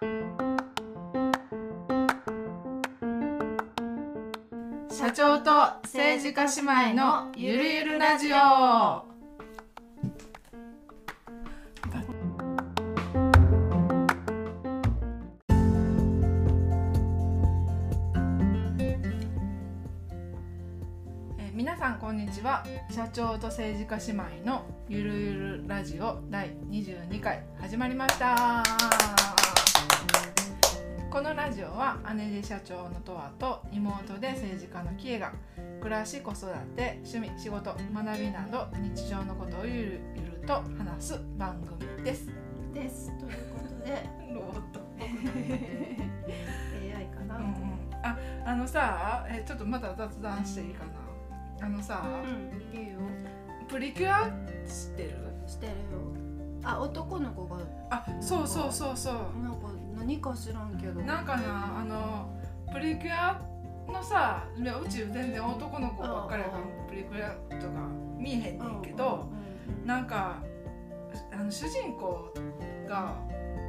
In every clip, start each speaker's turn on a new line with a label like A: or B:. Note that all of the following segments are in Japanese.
A: 社長と政治家姉妹のゆるゆるラジオ。え皆さんこんにちは。社長と政治家姉妹のゆるゆるラジオ第22回始まりました。このラジオは姉で社長のとわと妹で政治家のキエが暮らし子育て趣味仕事学びなど日常のことをゆるゆると話す番組です。
B: です。ということで。
A: ロボット。
B: AI かな、
A: うんうん、ああのさえちょっとまた雑談していいかな。あのさ、
B: うん、いいよ。
A: プリキュア知ってる？
B: してるよ。あ男の子が。
A: あそうそうそうそう。
B: なんか何か知らんけど。
A: なんかなあのプリキュアのさうち全然男の子ばっかりやからプリキュアとか見えへんねんけど、
B: うん
A: なんかあの主人公が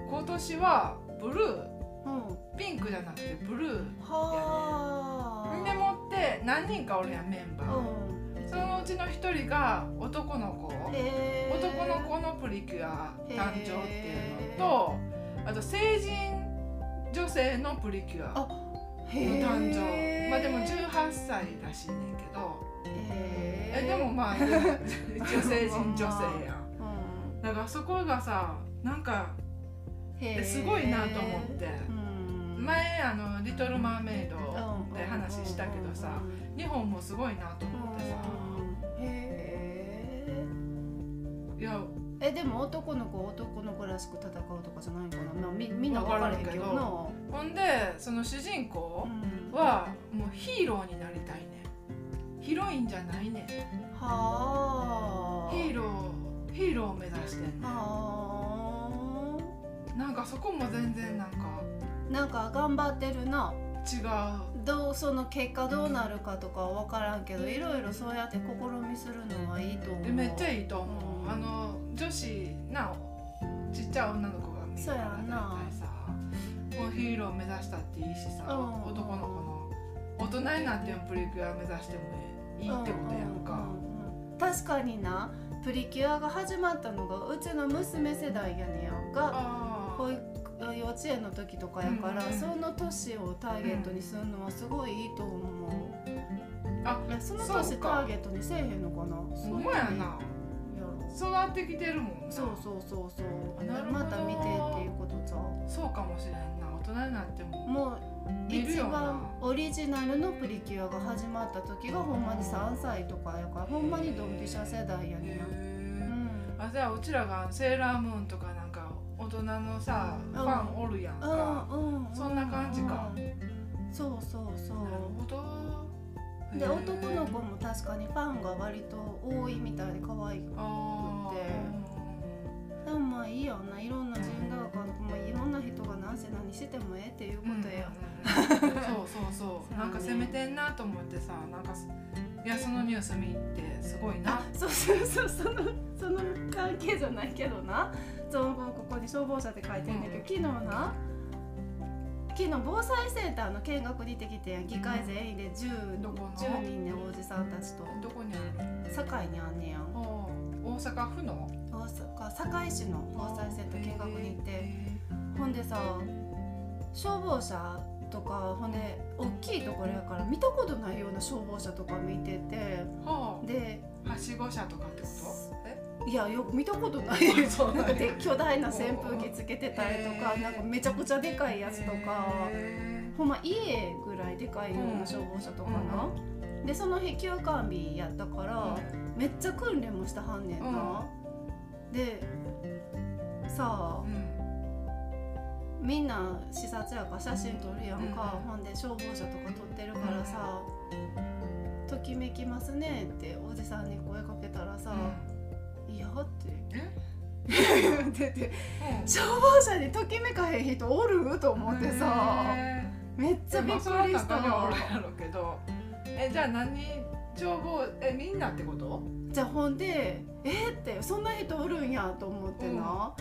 A: 今年はブルー
B: うん。うん
A: ピンクじゃなくてブルー
B: はあ。
A: でもって何人かおるやんメンバー、
B: うん。
A: そのうちの一人が男の子。男の子のプリキュア誕生っていうのとあと成人女性のプリキュアの誕生。まあでも18歳らしいねんけど。
B: へ
A: えでもまあ 一応成人女性やん。
B: うん。
A: だからそこがさなんかすごいなと思って。
B: うん。
A: 前あの「リトル・マーメイド」で話したけどさ
B: うん
A: 日本もすごいなと思ってさ。いや
B: ーえでも男の子は男の子らしく戦うとかじゃないかな、まあ、みみんな分からへんけどな。
A: ほんでその主人公
B: うん。
A: はもうヒーローになりたいねん。ヒロインじゃないねん。
B: はあ。
A: ヒーローヒーローを目指してんね
B: は
A: んなんかそこも全然なんか。
B: あなんか頑張ってるな
A: 違う。
B: どうその結果どうなるかとかは分からんけどいろいろそうやって試みするのはいいと思う。
A: でめっちゃいいと思う、
B: うん。
A: あの女子なちっちゃい女の子が見るから
B: そうやんな。
A: 大体さもうヒーロー目指したっていいしさ、
B: うん。
A: 男の子の大人になってもプリキュア目指してもいいってことやんか、
B: うん確かにな。プリキュアが始まったのがうちの娘世代やねやんが
A: あ
B: 保育幼稚園の時とかやから、
A: うんうん
B: その年をターゲットにするのはすごいいいと思う、
A: あ
B: いやその年ターゲットにせえへんのかな。
A: ほんまやな。
B: や。ろ
A: 育ってきてるもんな。
B: そうそうそうそう。
A: なるほど。
B: また見てっていうことさ
A: そうかもしれんな。大人になっても。
B: もう一番オリジナルのプリキュアが始まった時がほんまに3歳とかやからほんまにドンピシャ世代やねんう
A: ー。
B: ん。
A: あじゃあうちらがセーラームーンとかな人のさ
B: うん。
A: ファンおるやんか、
B: うんうん
A: そんな感じか。
B: うんそうそう。そ
A: なる
B: う
A: ほど。
B: で男の子も確かにファンが割と多いみたいで可愛く
A: あ
B: でもまあいいよな。いろんな人格がもういろんな人が何せ何してもええっていうこ
A: ー
B: とや、
A: うんそうそうそ
B: そうう
A: なんか攻めてんなと思ってさなんかすいやそのニュース見てすごいな。
B: あそうそうそう。そのその関係じゃないけどなそうここに消防車って書いてんだけど、昨日な昨日防災センターの見学に行ってきて議会全員で 10,
A: どこの
B: ？10人のおじさんたちと。
A: どこにある？
B: 堺にあんねやん。
A: お大阪府の？
B: 大阪堺市の防災センター見学に行って。
A: へ
B: ほんでさ消防車とかほんで大きいところやから見たことないような消防車とか見てて。
A: ーは
B: で
A: あはしご車とかってこと？え
B: いやよく見たことない。よ
A: そう
B: なんかで巨大な扇風機つけてたりとかなんかめちゃくちゃでかいやつとか
A: へ
B: ほんま家ぐらいでかいような消防車とかな、でその日休館日やったから、めっちゃ訓練もしたはんねんな、でさあみんな視察やから写真撮るやんか、
A: うん
B: ほんで消防車とか撮ってるからさ「ときめきますね」っておじさんに声かけたらさ「いや」って。てて 消防車にときめかへん人おる？と思ってさ。
A: へ
B: めっちゃ
A: ー
B: びっくりした。
A: 中にはおるやろうけどえじゃあ何？消防えみんなってこと？
B: じゃあほんで「えっ?」てそんな人おるんやと思ってな、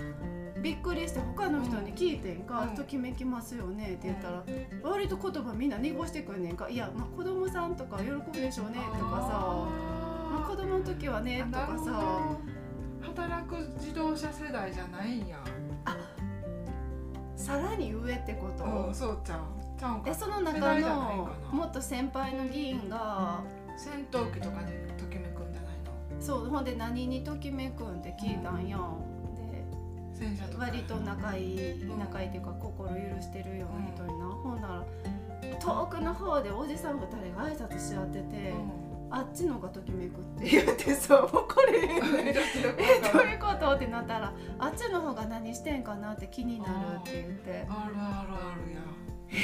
B: びっくりして他の人に聞いてんか、
A: うん
B: ときめきますよねって言ったら、割と言葉みんな濁してくんねんか。いやまあ子供さんとか喜ぶでしょうね。とかさ。まあ、子供の時はねとかさ
A: 働く自動車世代じゃないん。や
B: さらに上ってこと、
A: うんそうちゃう。ちゃうんか
B: でその中のもっと先輩の議員が、
A: 戦闘機とかにときめくんじゃないの？
B: そうほんで何にときめくんって聞いたんやで
A: 戦車とか
B: 割と仲いい
A: うん
B: 仲いいっていうか心許してるような人にな、ほんなら遠くの方でおじさん2人が挨拶し合ってて、あっちのがときめくって言ってさ分かれへん
A: うん
B: ねえどういうことってなったらあっちの方が何してんかなって気になるって言って。
A: あるあるあるや友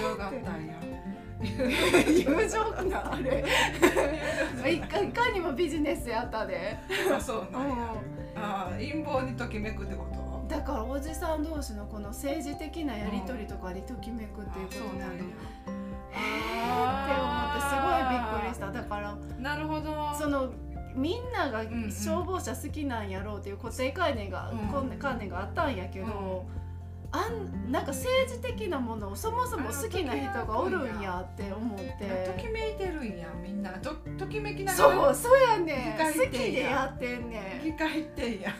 A: 情があったんや。
B: 友情なあれ。いかいかにもビジネスやったで、
A: あそうなんや。
B: う
A: あー陰謀にときめくってこと？
B: ん、だからおじさん同士のこの政治的なやり取りとかにときめくっていうことなの、
A: あそうなんや
B: って思ってすごいびっくりした。だから
A: なるほど。
B: そのみんなが
A: んうん。
B: 消防車好きなんやろうっていう固定概念が、
A: うん
B: こんな観念があったんやけど、あんなんか政治的なものをそもそも好きな人がおるんやって思っ
A: と
B: て
A: きめいてるんやみんな。とときめきながら。
B: そうそうやね好きでやってんね
A: 議会ってん。や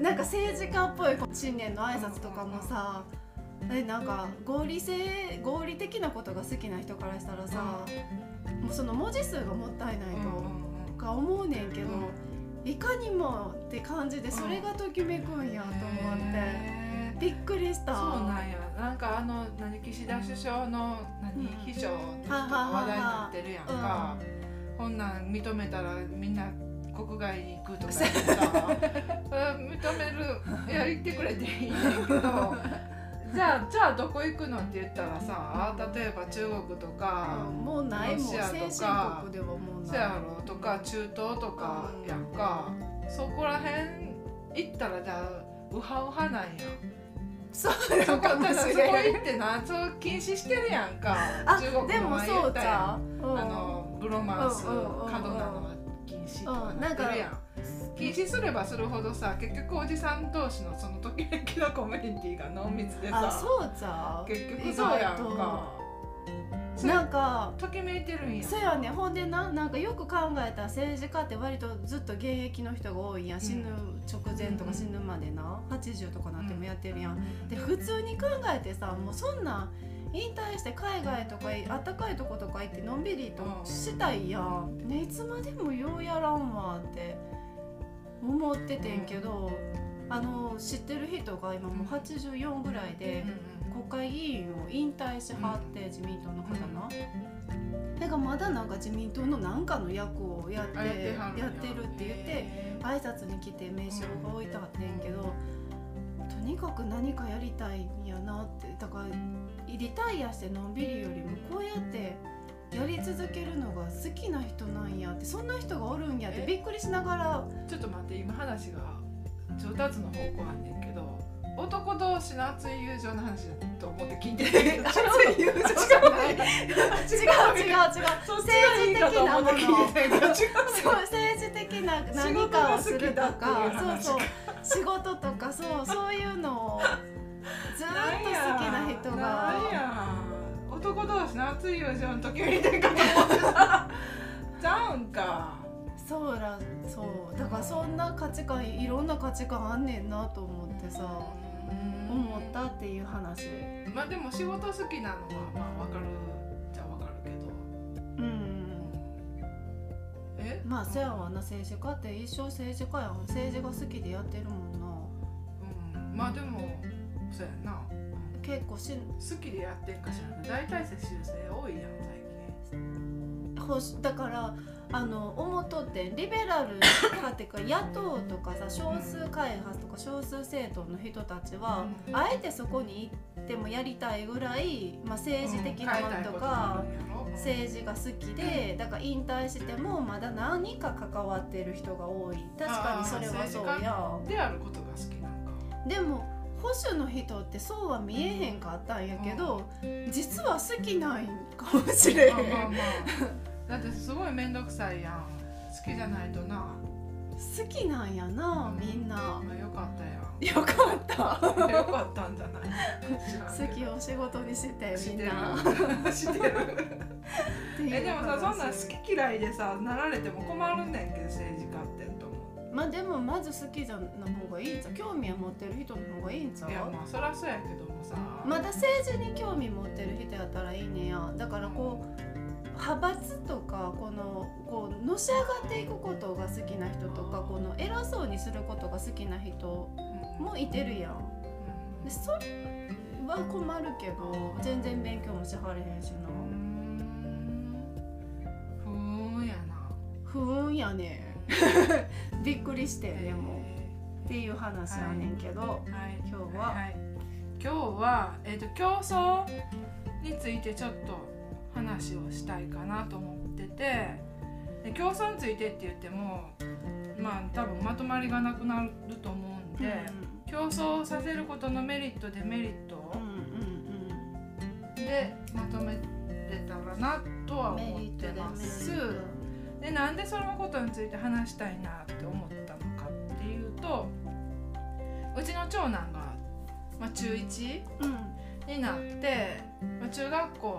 B: なんか政治家っぽい新年の挨拶とかもさえなんか合理性合理的なことが好きな人からしたらさ、もうその文字数がもったいないと、か思うねんけど、いかにもって感じでそれがときめくんやと思って、びっくりした。
A: そうなんや。なんかあの何岸田首相の何、
B: うん。
A: 秘書って人が
B: はははは
A: 話題になってるやんか、こんなん認めたらみんな国外に行くとかさ 認めるいや言ってくれていいねんけどじゃあじゃあどこ行くのって言ったらさ例えば中国とか、
B: うんもうないもん。
A: ロシアとか
B: 先進国ではもうない。
A: そやろとか中東とかやんか、そこら辺行ったらじゃあウハウハなんや。
B: そう
A: そこだからそこ行ってなそう禁止してるやんか。
B: あ
A: 中国
B: でもそうち
A: ったやん。
B: ゃん
A: あのブロマンス過度なのは禁止とか
B: うん
A: なってるやん禁止すればするほどさ結局おじさん同士のそのときめきのコミュニティが濃密で
B: あ
A: さ
B: そうちゃう？
A: 結局そうやんか。
B: なんか
A: ときめいてるんや。
B: そうやね。ほんでななんかよく考えたら政治家って割とずっと現役の人が多いやん。死ぬ直前とか死ぬまでな。80とかなってもやってるやん、で普通に考えてさもうそんな引退して海外とかあったかいとことか行ってのんびりとしたいやん、ね、いつまでもようやらんわって思っててんけどあの知ってる人が今もう84ぐらいで国会議員を引退しはって自民党の方な。だからまだなんか自民党の何かの役をやって
A: あやって
B: るって言って挨拶に来て名刺が置いてあってんけど、とにかく何かやりたいんやなって。だからリタイアしてのんびりよりもこうやってやり続けるのが好きな人なんやってそんな人がおるんやって
A: え？
B: びっくりしながら。
A: ちょっと待って今話が上達の方向あんねんけど男同士の熱い友情の話だと思って聞いてる。けど
B: 熱い友情じゃない違う違う 違う。政治的なもの。
A: う
B: そう政治的な何かをするとかそうそう。仕事とかそうそういうのをずーっと好きな人が。
A: や男同士の熱い友情の時見てるかと思ってたちゃうんか。
B: そうらそう。だからそんな価値観いろんな価値観あんねんなと思ってさ思ったっていう話。
A: まあでも仕事好きなのはまあ分かるじゃ分かるけど。
B: うん。
A: え？
B: まあせやわな政治家って一生政治家やん。政治が好きでやってるもんな。
A: うん。まあでもそうやんな
B: 結構し
A: 好きでやってんかしらんけど大体接種生多いやん最近。
B: ほしだからあの思っとってリベラル派っていうか野党とかさ少数開発とか少数政党の人たちは、
A: うん
B: あえてそこに行ってもやりたいぐらい、まあ、政治的なものとか、政治が好きでだから引退してもまだ何か関わってる人が多い。確かにそれはそうや。
A: であることが好きなんか。
B: でも保守の人ってそうは見えへんかったんやけど、実は好きなんかもしれへん。
A: まあまあまあだってすごい面倒くさいやん。好きじゃないとな。
B: 好きなんやなみんな。
A: まあよかったやん。
B: よかった。
A: よかったんじゃない？
B: 好きを仕事にしてみんな。
A: る。知ってるえでもさ
B: 話
A: そんなん好き嫌いでさなられても困るねんけど政治家って
B: まあでもまず好きじゃな方がいいんちゃう？興味を持ってる人の方がいいんちゃう？
A: いやまあそりゃそうやけどもさ。
B: まだ政治に興味持ってる人やったらいいねや。だからこう派閥とかこのこうのし上がっていくことが好きな人とかこの偉そうにすることが好きな人
A: うん
B: もいてるやん。
A: うん。
B: でそれは困るけど全然勉強もしはれへんしな。
A: ふーん。やな。
B: 不運やねん びっくりしてでも。っていう話やねんけど、
A: はい。
B: 今日は。
A: はい、今日は、えー、と競争についてちょっと話をしたいかなと思ってて。で競争についてって言ってもまあ多分まとまりがなくなると思うんで、競争させることのメリットデメリット
B: うんうん
A: でまとめれたらなとは思ってます。
B: ッ
A: でなんでそのことについて話したいなって思ったのかっていうとうちの長男が、まあ、中1
B: トうん
A: になって、まあ、中学校の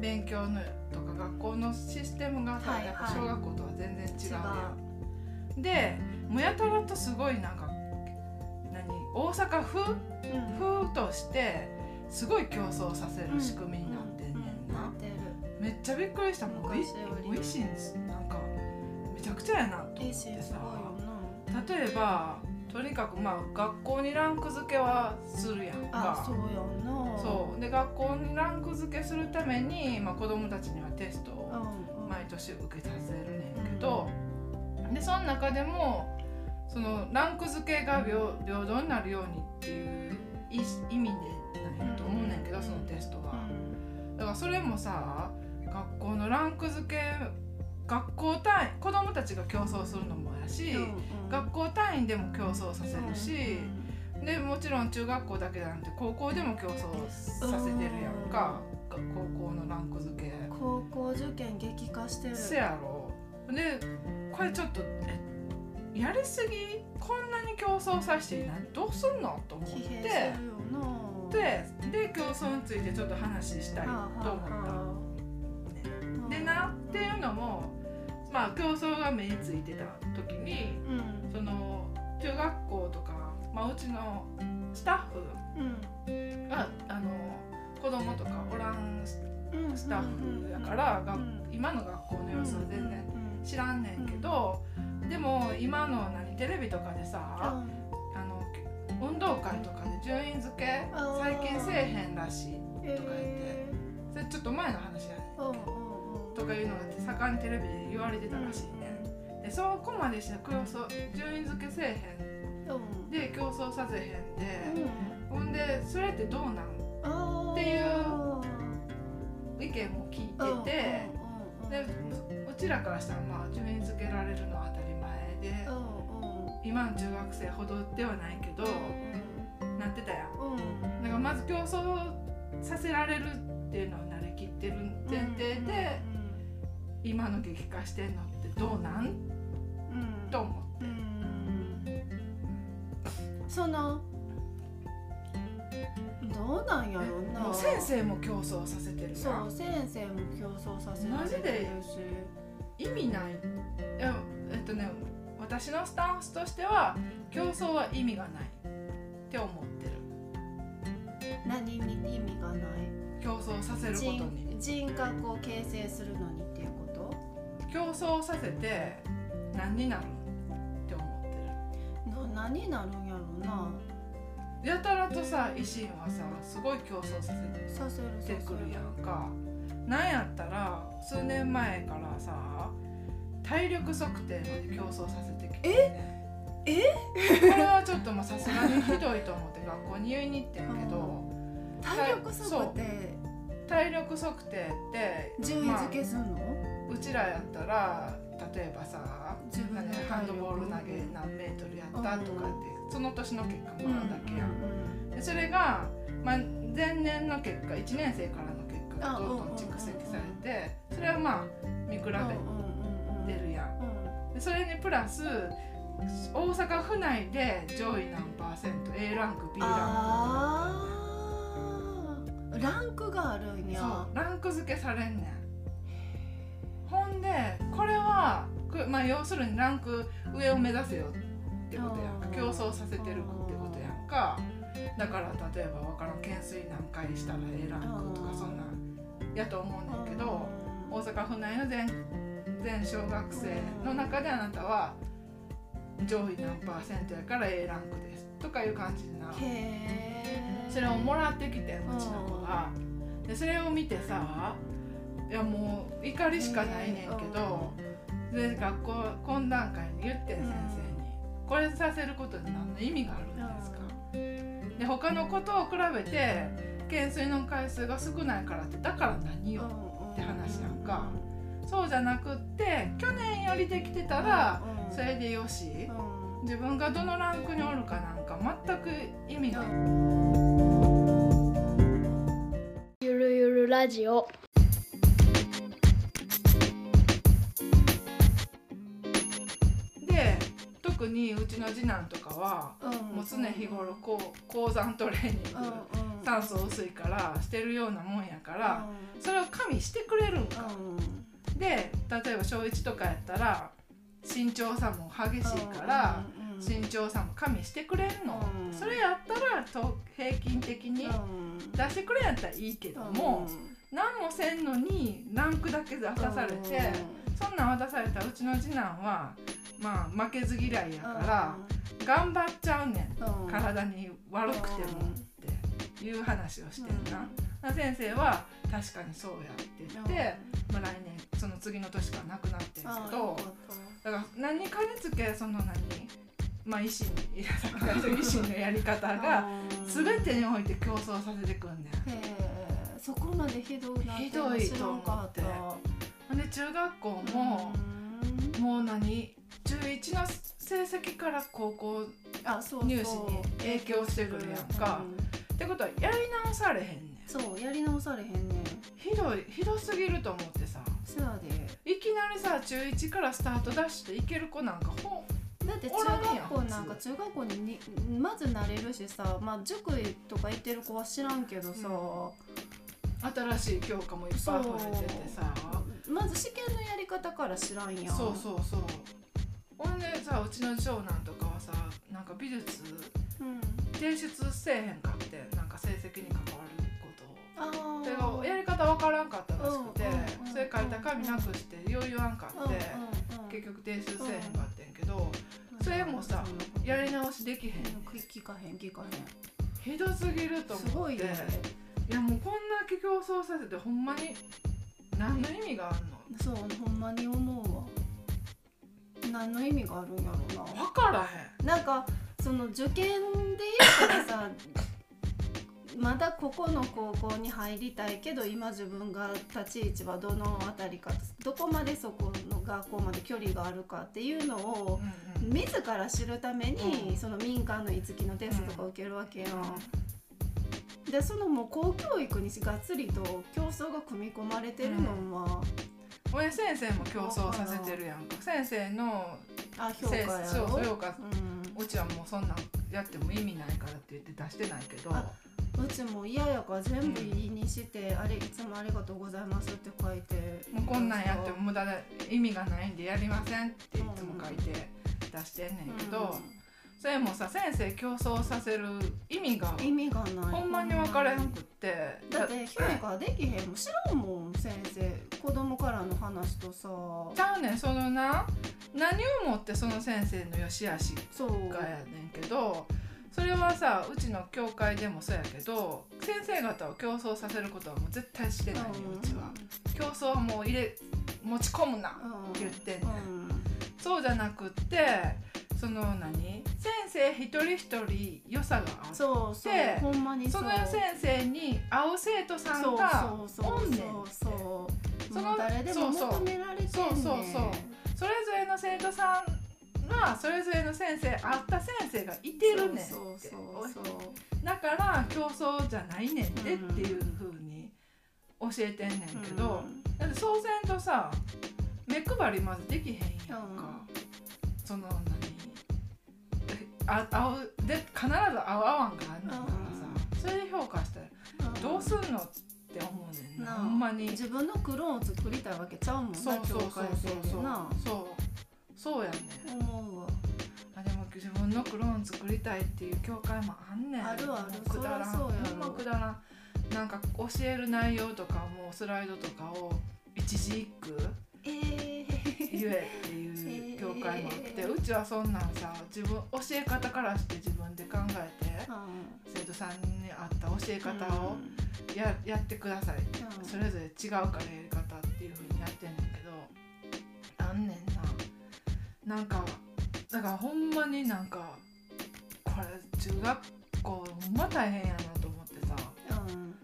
A: 勉強のとか学校のシステムがさ、
B: はい
A: やっぱ
B: はい
A: 小学校とは全然違うやん。でもうやたらとすごいなんか何大阪府？
B: うん。
A: 府としてすごい競争させる仕組みになってんねんな。
B: なってる
A: めっちゃびっくりした。もん
B: 昔より。
A: おいしいんです。なんかめちゃくちゃやなと思ってさ。
B: よ
A: 例えばとにかくまあ学校にランク付けはするやんか。
B: そうやんな。
A: そう。で学校にランク付けするために、まあ、子供たちにはテスト
B: う
A: を
B: んうん。
A: 毎年受けさせるねんけど、でその中でもそのランク付けが平平等になるようにっていう意意味でなんやと思うねんけど、そのテストが。だからそれもさ学校のランク付け学校単位子供たちが競争するのもやし、
B: うんうん。
A: 学校単位でも競争させるし、でもちろん中学校だけじゃなくて高校でも競争させてるやんか、高校のランク付け。
B: 高校受験激化してる。
A: せやろ。でこれちょっとえやりすぎこんなに競争させて何どうすんのと思って。
B: な。
A: でで競争についてちょっと話したいと思った。
B: は
A: でなっていうのもまあ競争が目についてた時に
B: うん。
A: その中学校とか、まあ、うちのスタッフ
B: うん。
A: があの子供とかおらんスタッフやから、が
B: うん。
A: 今の学校の様子は全然
B: うん
A: 知らんねんけど、でも今の何テレビとかでさ、あの運動会とかで順位付け最近せえへんらしい
B: うん
A: とか言ってそれちょっと前の話やねん
B: うんうんうん
A: とかいうのが盛んにテレビで言われてたらしいね、でそこまでして競争順位付けせえへん。
B: うん。
A: で競争させへんで、
B: うん。
A: ほんでそれってどうなん？っていう意見も聞いてて、
B: うんうんうん
A: でうちらからしたらまあ順位付けられるのは当たり前で、
B: うんうん。
A: 今の中学生ほどではないけど、なってたやん。
B: うん。うん
A: だからまず競争させられるっていうのを慣れきってる前提で、今の激化してんのってどうなん？
B: うん。うん
A: と思って、
B: うん。そのどうなんやろな。
A: 先生も競争させてるや
B: そうん先生も競争させてるし。
A: 意味ない。えっとね私のスタンスとしては競争は意味がない。って思ってる。
B: 何に意味がない。
A: 競争させることに。
B: 人人格を形成するのに
A: 競争させて何になるって思ってる。
B: な何になるんやろうな。
A: やたらとさ維新はさすごい競争させてくるやんか。なんやったら数年前からさ体力測定まで競争させてきて、ね、
B: え？
A: これはちょっとさすがにひどいと思って 学校に言いに行ってんけど。
B: 体力測定。
A: 体力測定って
B: 順位付けすんの、
A: うちらやったら例えばさ
B: 自分の
A: 何ハンドボール投げ何メートルやったとかってその年の結果もらうだけやん。でそれが、まあ、前年の結果1年生からの結果がどんどん蓄積されてそれはまあ見比べてるやん。でそれにプラス大阪府内で上位何パーセント A ランク B ラン
B: あー。ランクがあるん
A: ク
B: や。
A: そうランク付けされんねんほんでこれはくまあ要するにランク上を目指せよってことやんか
B: うん
A: 競争させてるってことやんか。だから例えば分からん懸垂何回したら A ランクとかそんなんやと思うねんけど大阪府内の全全小学生の中であなたは上位何パーセントやから A ランクですとかいう感じになそれをもらってきてうちの子が。でそれを見てさいやもう怒りしかないねんけどで学校懇談会に言ってん先生に。これさせることに何の意味があるんですか？で他のことを比べて懸垂の回数が少ないからってだから何よって話やんか。そうじゃなくって去年よりできてたらそれでよし。自分がどのランクにおるかなんか全く意味が
C: ゆるゆるラジオ
A: で特にうちの次男とかはもう常日頃こう高山トレーニング酸素薄いからしてるようなもんやからそれを加味してくれるんか。で例えば小1とかやったら身長差も激しいから身長差も加味してくれるの。
B: うん。
A: それやったらと平均的に出してくれんやったらいいけども何もせんのにランクだけ渡されてそんなん渡されたらうちの次男はまあ負けず嫌いやから頑張っちゃうねん。体に悪くてもっていう話をしてんな。先生は確かにそうやって言って、まあ、来年その次の年からなくなってるけどだから何かにつけその何まあ維新維新のやり方が全てにおいて競争させてくんねん。
B: へえそこまでひどいな
A: ひどいと思ほんで中学校も、もう何11の成績から高校
B: あそうそう。
A: 入試に影響してくるやんか。
B: うん。
A: ってことはやり直されへんねん。
B: そうやり直されへんねん。
A: ひどいひどすぎると思ってさ。
B: せやで。
A: いきなりさ中1からスタートダッシュでいける子なんかほ
B: だって中学校なんか中学校ににまず慣れるしさまあ塾とか行ってる子は知らんけどさ、
A: 新しい教科もいっぱい増えててさ。
B: まず試験のやり方から知らんやん。
A: そうそうそうほんでさうちの長男とかはさなんか美術
B: うん、
A: 提出せえへんかってなんか成績に関わることを
B: あー
A: それがやり方わからんかったらしくて
B: うん
A: それ書いた紙なくしてよう言わんかって結局提出せえへんかってんけどそれもさやり直しできへん。
B: 聞かへん。聞かへん
A: ひどすぎると思って。
B: すごいね。
A: いやもうこんな競争させてほんまに何の意味があんの？
B: そうほんまに思うわ何の意味があるんやろうな。
A: 分からへん。
B: なんかその受験で言ったらさ まだここの高校に入りたいけど今自分が立ち位置はどの辺りかどこまでそこの学校まで距離があるかっていうのを
A: うんうん。
B: 自ら知るために、
A: うん。
B: その民間の五木のテストとか受けるわけやん。でそのもう公教育にがっつりと競争が組み込まれてるのは、
A: 俺先生も競争させてるやん。か先生の
B: あ評価やろ。
A: そう評価。
B: うん
A: うちはもうそんなんやっても意味ないからって言って出してないけど。
B: あうちも嫌やから全部いいにして、あれいつもありがとうございますって書いて。
A: もうこんなんやっても無駄で意味がないんでやりませんっていつも書いて出してんねんけど、それもさ先生競争させる意味が
B: うん意味がない。
A: ほんまに分からへんくって。
B: だって評価できへんもん知らんもん先生。子供からの話とさ。
A: ちゃうねん。そのな何をもってその先生の良し悪し
B: そう
A: がやねんけどそれはさうちの教会でもそうやけど先生方を競争させることはもう絶対してないねん。うちは。競争はもう入れ持ち込むなって言ってんねん。そうじゃなくってその何？先生一人一人良さがあって
B: そうそう
A: で
B: ほんまに
A: その先生に合う生徒さん
B: そう
A: が
B: そうそう
A: おんねん
B: そうそ
A: の
B: 誰でも
A: そうそう
B: 求められてん
A: そうそうそう。それぞれの生徒さんはそれぞれの先生合った先生がいてるねんって。
B: そうそうそう
A: だから競争じゃないねんでっていう風に教えてんねんけど、だってそうせんとさ目配りまずできへんやんか、その何？あ合うで必ず合う合わんがあんねんからさそれで評価したらどうすんのって思うねんな。ほんまに。
B: 自分のクローンを作りたいわけちゃうもんな
A: そうそうそうそう。そう。そうやねん。
B: 思うわ。
A: あでも自分のクローン作りたいっていう教会もあんねん。
B: あるある。
A: くだらん。
B: そ
A: ほんまくだらん。なんか教える内容とかもスライドとかを一字一句
B: えー、
A: 言えっていう教会もあって、
B: えー。
A: うちはそんなんさ自分教え方からして自分で考えて生徒さんに合った教え方をや,、やってください。
B: うん。
A: それぞれ違うからやり方っていう風にやってんねんけどあんねんな。なんかだからほんまになんかこれ中学校ほんま大変やなと思ってさ。
B: うん。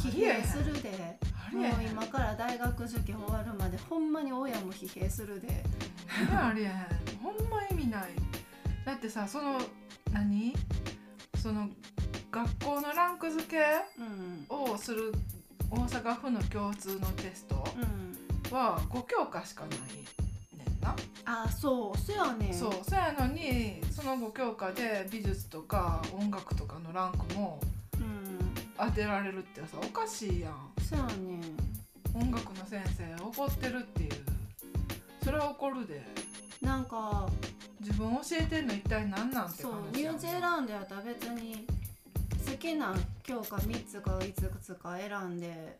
B: 疲弊するでもう今から大学受験終わるまでほんまに親も疲弊するで。
A: ありえへん。ほんま意味ない。だってさその何？その学校のランク付け
B: うん。
A: をする大阪府の共通のテスト
B: うん。
A: は5教科しかないねんな、
B: あそうそやねん。
A: そうそうやのにその5教科で美術とか音楽とかのランクも
B: うん。
A: 当てられるってさおかしいやん
B: そやねん。
A: 音楽の先生怒ってるっていう。それは怒るで。
B: なんか
A: 自分教えてんの一体何なんて
B: そうニュージーランドやったら別に好きな教科3つか5つか選ん。で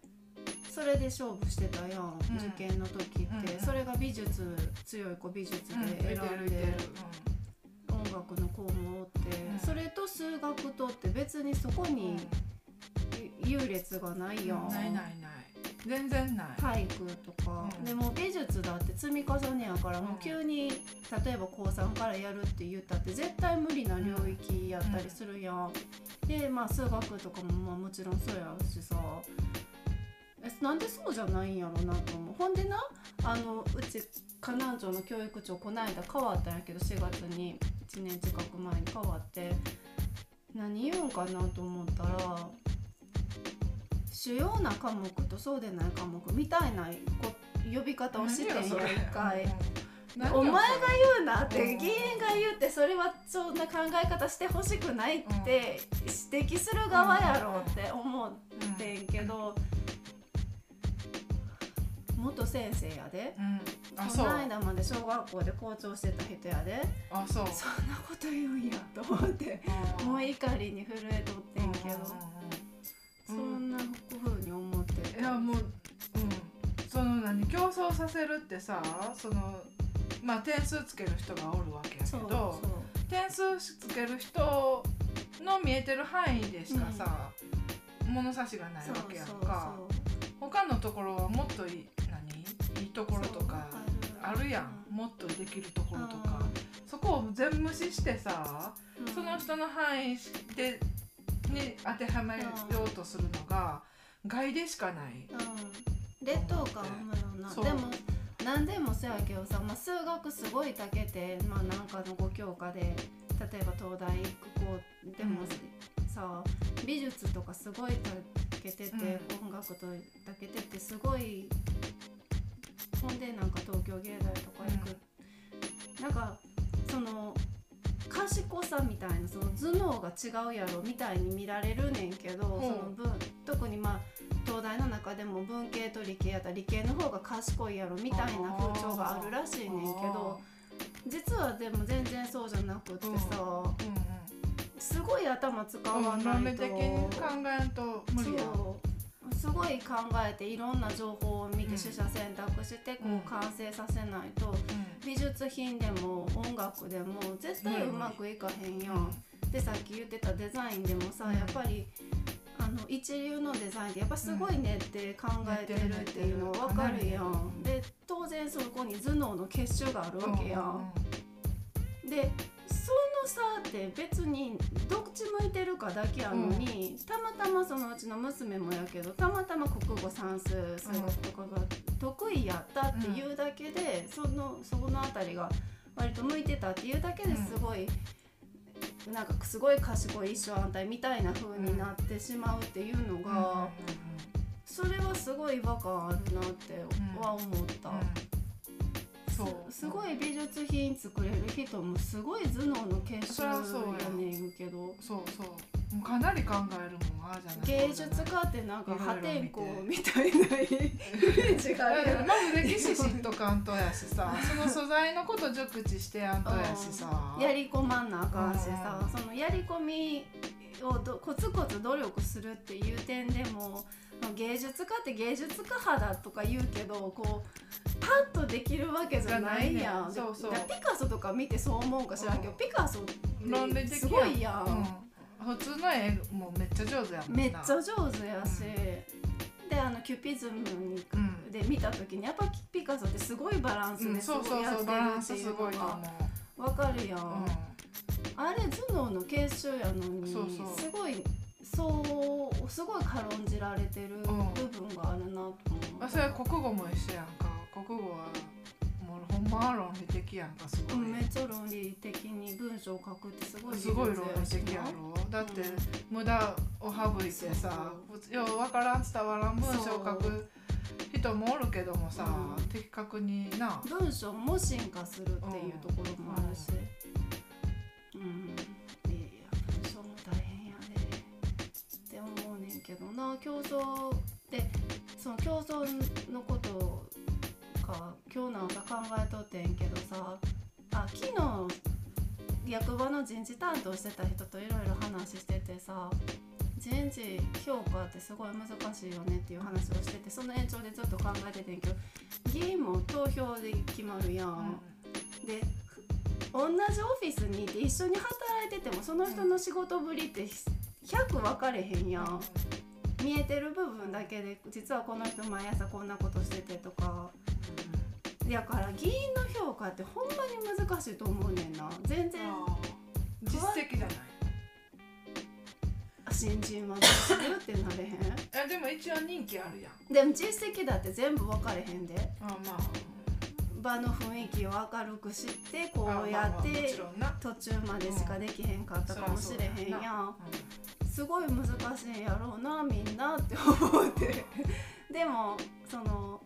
B: それで勝負してたやん、
A: うん
B: 受験の時って、
A: うん。うん
B: それが美術強い子美術
A: うん
B: で。選ん。で、音楽の子もおって、
A: うん。
B: それと数学とって別にそこ
A: うん。
B: に優劣がないやん、
A: ないないない。全然ない、
B: 体育とか、
A: うん。
B: でも美術だって積み重ねやからもう急に例えば高3からやるって言ったって絶対無理な領域やったりするやん、でまあ数学とかもまあもちろんそうやしさ。えなんでそうじゃないんやろなと思う。ほんでなあのうち河南町の教育長こないだ変わったんやけど4月に。1年近く前に変わって何言うんかなと思ったら主要な科目とそうでない科目みたいなこ呼び方をしてん一回。お前が言うなって
A: うん
B: 議員が言ってそれはそんな考え方してほしくないって指摘する側やろって思ってんけど元先生やで。
A: うん。あ
B: こ
A: そう。
B: の間まで小学校で校長してた人やで。
A: あそう。
B: そんなこと言うんやと思って。もう怒りに震えとってんけど。そんな風に思って
A: いやもううん。その何競争させるってさそのまあ点数つける人がおるわけやけ
B: そう
A: ど点数つける人の見えてる範囲でしかさ、物差しがない
B: そう
A: わけやん
B: そう
A: か他のところはもっといい何いいところとかあるやん。もっとできるところとか。そこを全無視してさ
B: うん。
A: その人の範囲でに当てはめようとするのが外でしかない。
B: うん、劣等感あるよな。でも何でもそうやけどさ、まあ、数学すごいたけて、まあ、なんかの5教科で例えば東大行く子でもさ、美術とかすごいたけてて、音楽とたけててすごいほんでなんか東京芸大とか行く、なんかその賢さみたいなその頭脳が違うやろみたいに見られるねんけど、
A: ほう
B: その分特にまあ東大の中でも文系と理系やったら理系の方が賢いやろみたいな風潮があるらしいねんけど実はでも全然そうじゃなくってさ、
A: うん。うん
B: すごい頭使わ
A: うん、
B: ないと、
A: 豆的に考えんと無理やん。
B: そうすごい考えていろんな情報を見て
A: うん
B: 取捨選択してこ
A: う
B: 完成させないと美術品でも音楽でも絶対うまくいかへんやん。でさっき言ってたデザインでもさ、
A: うん
B: やっぱりあの一流のデザインってやっぱすごいねって考えてるっていうの分かるや
A: うん
B: ん。で当然そこに頭脳の結集があるわけやん。でその差って別にどっち向いてるかだけやのに、たまたまそのうちの娘もやけどたまたま国語算数数学とかが得意やったっていうだけで、そのそこの辺りが割と向いてたっていうだけですごい、なんかすごい賢い一生安泰みたいな風になってしまうっていうのが、それはすごい違和感あるなっては思った。
A: そう。
B: すすごい美術品作れる人もすごい頭脳の結集やねんけど。
A: そうそう。もうかなり考えるもんああじゃない。
B: 芸術家ってなんか破天荒
A: 見
B: みたいなイメージがある
A: まず歴史知っとかんとやしさ。その素材のこと熟知してやんとやしさ。
B: やり込まんなあかんしさ。
A: うん。
B: そのやり込みをどコツコツ努力するっていう点でも芸術家って芸術家肌とか言うけどこうパッとできるわけじゃないやん。
A: ね。そうそう。
B: でピカソとか見てそう思うか知らんけど、
A: うん。
B: ピカソってすごいやん。
A: うん、普通の絵もめっちゃ上手やもんな。
B: めっちゃ上手やし、であのキュピズムで見た時にやっぱピカソってすごいバランス
A: うん、
B: です
A: そうそう
B: ごいやってるってい
A: スすごいと
B: う。のが
A: 思
B: わかるやん。
A: う、
B: あれ頭脳の結集やのに
A: そうそう。
B: すごいそうすごい軽んじられてる部分があるなと思う、
A: まあ、それは国語も一緒やんか国語はもうほんまは論理的やんかすごい、
B: うんめっちゃ論理的に文章を書くってすごい
A: すごい論理的や
B: な
A: ろ？だって無駄を省いてさようわからん伝わらん文章を書く人もおるけどもさ、
B: うん。
A: 的確にな。
B: 文章も進化するっていうところもあるし。うん、いやいや文章も大変やでって思うねんけどな。競争でその競争のことか今日の朝考えとってんけどさあ昨日役場の人事担当してた人といろいろ話しててさ人事評価ってすごい難しいよねっていう話をしててその延長でずっと考えててんけど議員も投票で決まるやん。でふ同じオフィスにいて一緒に働いててもその人の仕事ぶりって100分かれへんやん。見えてる部分だけで実はこの人毎朝こんなことしててとかだから議員の評価ってほんまに難しいと思うねんな。全然
A: 実績じゃない。
B: 新人はどうするってなれへん。
A: えでも一応人気あるやん。
B: でも実績だって全部分かれへんで。
A: あまあ。
B: 場の雰囲気を明るくしてこ
A: あ
B: うやって途中までしかできへんかったかもしれへんやん。すごい難しいんやろうなみんなって思って。でもその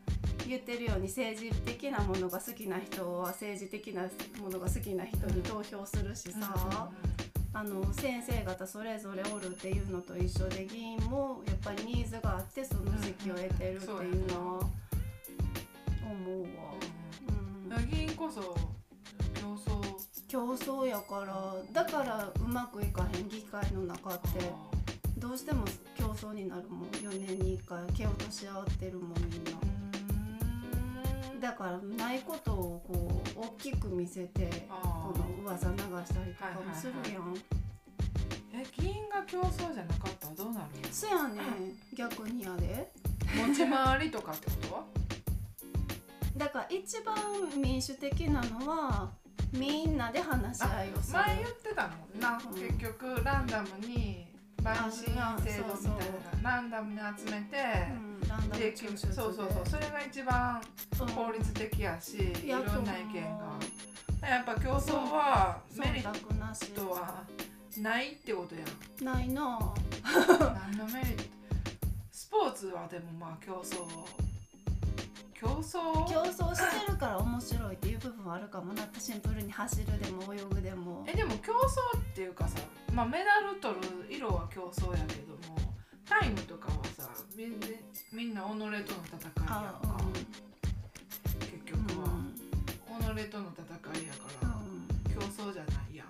B: 言ってるように政治的なものが好きな人は政治的なものが好きな人に投票するしさ、あの先生方それぞれおるっていうのと一緒で議員もやっぱりニーズがあってその席を得てるっていうのは思うわ。うん。
A: 議員こそ競争。
B: 競争やからだからうまくいかへん議会の中ってどうしても競争になるもん。4年に1回蹴落とし合ってるもんみんなだからないことをこう大きく見せて
A: あ
B: この噂流したりとかもするやん、
A: え議員が競争じゃなかった？らどうなるの？
B: そやねん。逆にやで。
A: 持ち回りとかってこと？は
B: だから一番民主的なのはみんなで話し合いをする。
A: 前言ってたもんな、
B: うん。
A: 結局ランダムに陪審員制度みたいなランダムに集めて、
B: うん、
A: でそうそうそう。それが一番
B: う。ん
A: 効率的やし、いろんな意見が。やっぱ競争はメリットはないってことやん。
B: ないなぁ
A: 何のメリット？スポーツはでもまあ競争。競争？
B: 競争してるから面白いっていう部分はあるかもな。ってシンプルに走るでも泳ぐでも。
A: えでも競争っていうかさ、まあ、メダル取る色は競争やけどもタイムとかはさみんなみんな己との戦いやん
B: あ
A: か結
B: うん
A: 局は、己との戦いやか。ら、
B: うん
A: 競争じゃないやん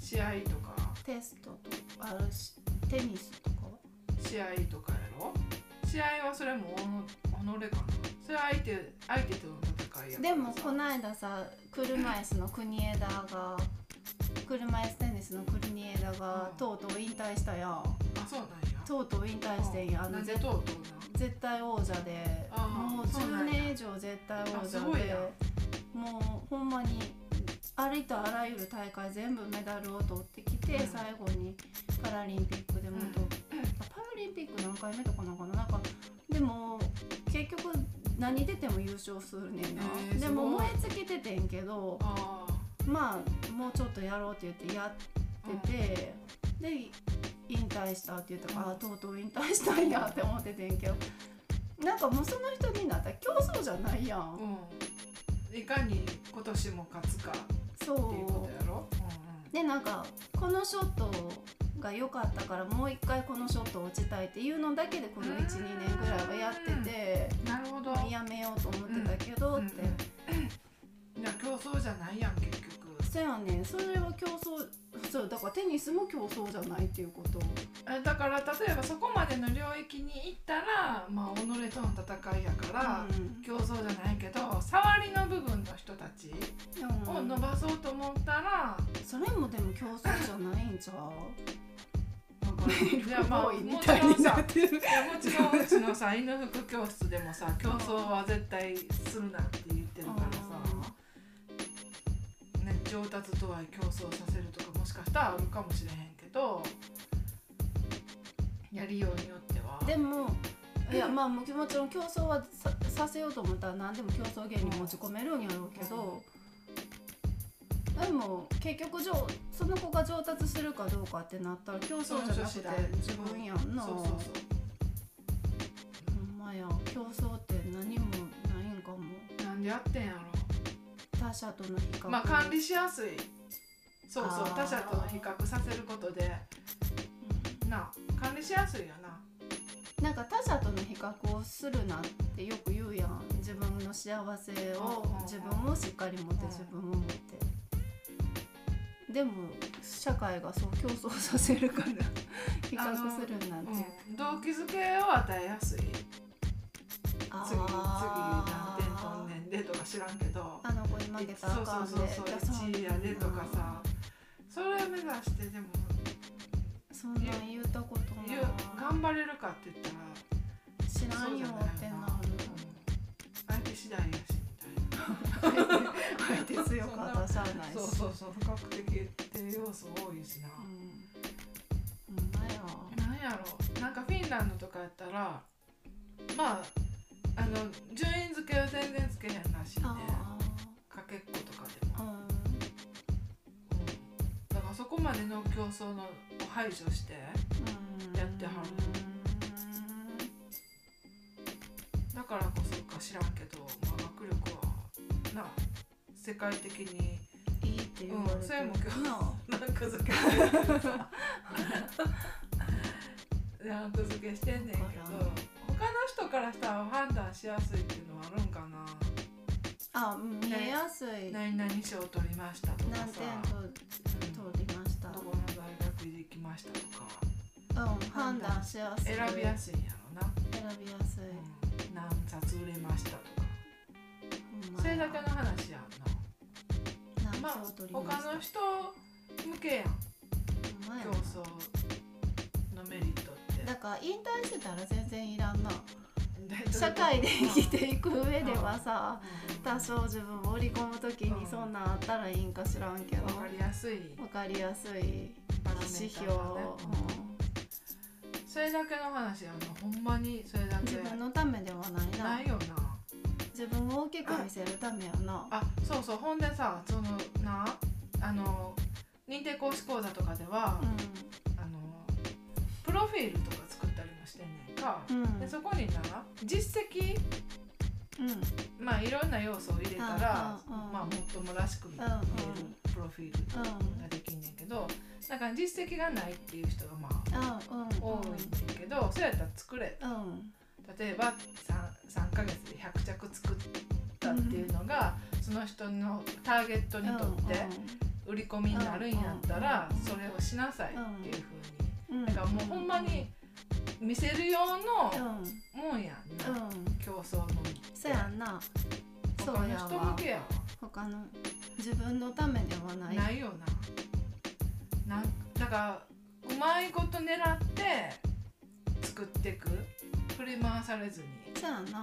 A: 試合とか
B: テストとあるしテニスとかは
A: 試合とかやろ。試合はそれも己己かな。それは相手相手との戦いや
B: でもこの間さ車椅子の国枝が車椅子テニスの国枝が
A: うん
B: とうとう引退したやん。
A: あそうなんや
B: とうとう引退してんやあの？絶対王者でもう10
A: そうなんや
B: 年以上絶対王者でもうほんまにありとあらゆる大会全部メダルを取ってきて、
A: うん。
B: 最後にパラリンピックでもと、あパラリンピック何回目とかなんかな？なんかでも結局何出ても優勝するねんな、
A: へー
B: ですも燃え尽きててんけど
A: あ
B: まあもうちょっとやろうって言ってやってて、で引退したって言ったから、あとうとう引退したんやって思っててんけど。なんかもうその人になったら競争じゃないやん。
A: あ、うん。いかに今年も勝つかって
B: そ
A: いうこと
B: う。
A: やろ、
B: でなんかこのショットが良かったからもう一回このショットを打ちたいっていうのだけでこの12年ぐらいはやってて
A: うんうん、なるほど。
B: やめようと思ってたけどって、
A: いや競争じゃないやん結局。
B: そやねん。それは競争そうだからテニスも競争じゃないっていうこと。
A: えだから例えばそこまでの領域に行ったらまあ己との戦いやから、
B: うん。
A: 競争じゃないけど触りの部分の人たち
B: うん。
A: を伸ばそうと思ったら、
B: それもでも競争じゃないんちゃう？
A: いや まあもちろんさもちろんうちのさ犬服教室でもさ競争は絶対するなって言ってるからさ、ね、上達とはい競争させるとかもしかしたらあるかもしれへんけどやりようによっては。
B: でもいやまあもちろん競争はささせようと思ったら何でも競争芸に持ち込めるんやろうけど、でも結局上その子が上達するかどうかってなったら競争じゃなくて自分やんな。
A: そうそうそう
B: ほんまや競争って何もないんかも。
A: なんでやってんやろ
B: 他者との比較。
A: まあ管理しやすい。そうそう他者との比較させることで。な管理しやすいよな。
B: なんか他者との比較をするなってよく言うやん。自分の幸せを自分をしっかり持って
A: うん。
B: 自分を持って。でも社会がそう競争させるから 比較するなんて
A: う。ん、動機づけを与えやすい。次
B: あ
A: 次
B: ー
A: 何点取んねんでとか知らんけど
B: あの子に負けたらあかんで
A: そうそうそう
B: いや
A: そう。1位やでとかさそれ目指してでも
B: そんなん言うたことない。
A: 頑張れるかって言ったら
B: 知らんよってなる。
A: 相手次第やしみたいな
B: 相手強かったらしゃあないし。
A: そうそうそう不確定って要素多いしな、
B: うん。ほんまや
A: なんやろ。なんかフィンランドとかやったらまああの順位付けは全然つけへんらしいね。
B: あ
A: かけっことかでも、
B: あうん。
A: うん、だからそこまでの競争のを排除してやってはる。だからこそか知らんけど、まあ、学力はな世界的に
B: いいって言われて
A: うんそれも今日
B: な
A: ランク付けランク付けしてんねんけど。他の人からしたら判断しやすいっていうのはあるん
B: あうん見えやすい。
A: 何々賞取りましたとか
B: 何
A: さ
B: 点と通りました。
A: どこの大学に行きましたとか。
B: うん判断しやすい。
A: 選びやすいんやろな、
B: 選びやすい。
A: うん、何冊売れましたとか。
B: まや。
A: それだけの話やんな。
B: 何
A: まあ他の人向けやん。競
B: な。
A: 争のメリットって。
B: だから引退してたら全然いらんな
A: で
B: 社会で生きていく上ではさ
A: うん
B: 多少自分を織り込む時にそんなんあったらいいんか知らんけど
A: わかりやすい。
B: わかりやすい指標
A: それだけの話やなほんまにそれだけ。
B: 自分のためではないな。
A: ないよな。
B: 自分を大きく見せるためやな。
A: あそうそう。ほんでさそのなあの認定講師講座とかでは、あのプロフィールとか作ったりもしてんねんか、
B: うん。うん
A: でそこにな実績
B: うん。
A: まあいろんな要素を入れたら、まあもっともらしく見えるプロフィールができんねんけどだから実績がないっていう人がまあ多いねんけど、そうやったら作れ。
B: うん。
A: 例えば 3, 3ヶ月で100着作ったっていうのが、その人のターゲットにとって売り込みになるんやったら、
B: うん。
A: それをしなさいっていうふうに、
B: うん。
A: だからもうほんまに見せる用
B: うん。
A: のもんやんな、
B: うん。
A: 競争の
B: そうやんな。そう
A: 他の
B: やわ
A: 人向けやわ
B: 他の自分のためではない。
A: ないよな。なんだからうまいこと狙って作っていく。振り回されずに。
B: そうやんな。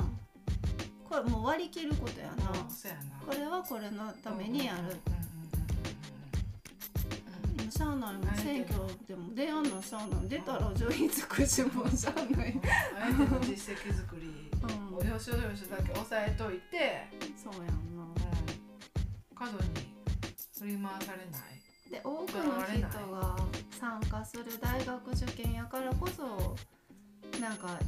B: これもう割り切ることやな。
A: うんやな。
B: これはこれのためにやる。
A: うんうんうん。うん
B: もうしゃあないもん選挙でも出やんのしゃあない出たら上位尽くしもしゃあない。
A: うん。あえての実績作り
B: うん。
A: をよしよしだけ押さえといて、
B: そうやんな。
A: うん、過度に振り回されない。
B: で多くの人が参加する大学受験やからこそなんか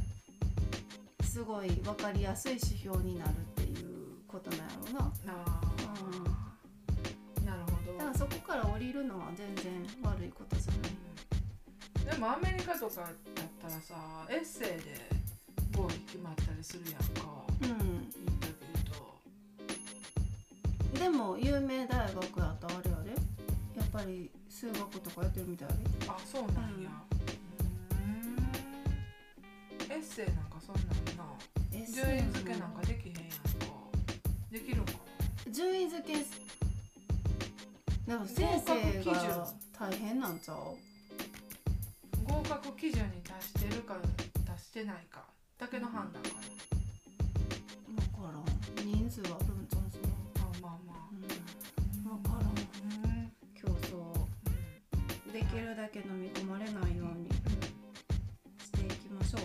B: すごい分かりやすい指標になるっていうこことなんやろうな
A: あ
B: からそこから降りるのは全然悪いことじゃない。
A: でもアメリカとかだったらさエッセイで合否決まったりするやんか。
B: う
A: インタビューと。
B: んでも有名大学やったらあれやっぱり数学とかやってるみたいで。
A: あそうなんや。うーん。エッセイなんかそんなんな。順位付けなんかできへんやんか。できるんか
B: 順位付けでも先生が大変なんちゃう？
A: な合格基準に達してるか達してないか。だけの判断か
B: 分からん。人数はあるんちゃうそれ
A: なあまあまあ。
B: うん。分からん
A: うん。
B: 競争できるだけ飲み込まれないようにしていきましょう、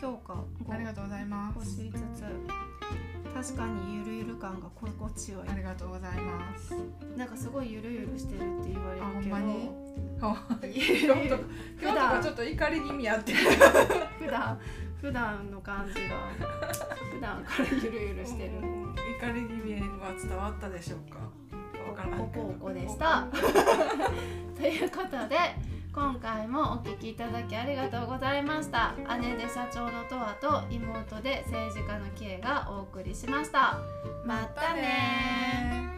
B: 評価
A: ありがとうございます。
B: 星5つ確かにゆるゆる感が心地よい。
A: ありがとうございます。
B: なんかすごいゆるゆるしてるって言われるけど
A: んまに今
B: ゆ
A: 日と今日とかちょっと怒り気味やって。
B: 普段普段の感じが普段からゆるゆるしてる。
A: うん。怒り気味は伝わったでしょうか？わからんけど。
B: ポコポコでした。ということで今回もお聞きいただきありがとうございました。姉で社長のとわと妹で政治家のキエがお送りしました。またね
A: またね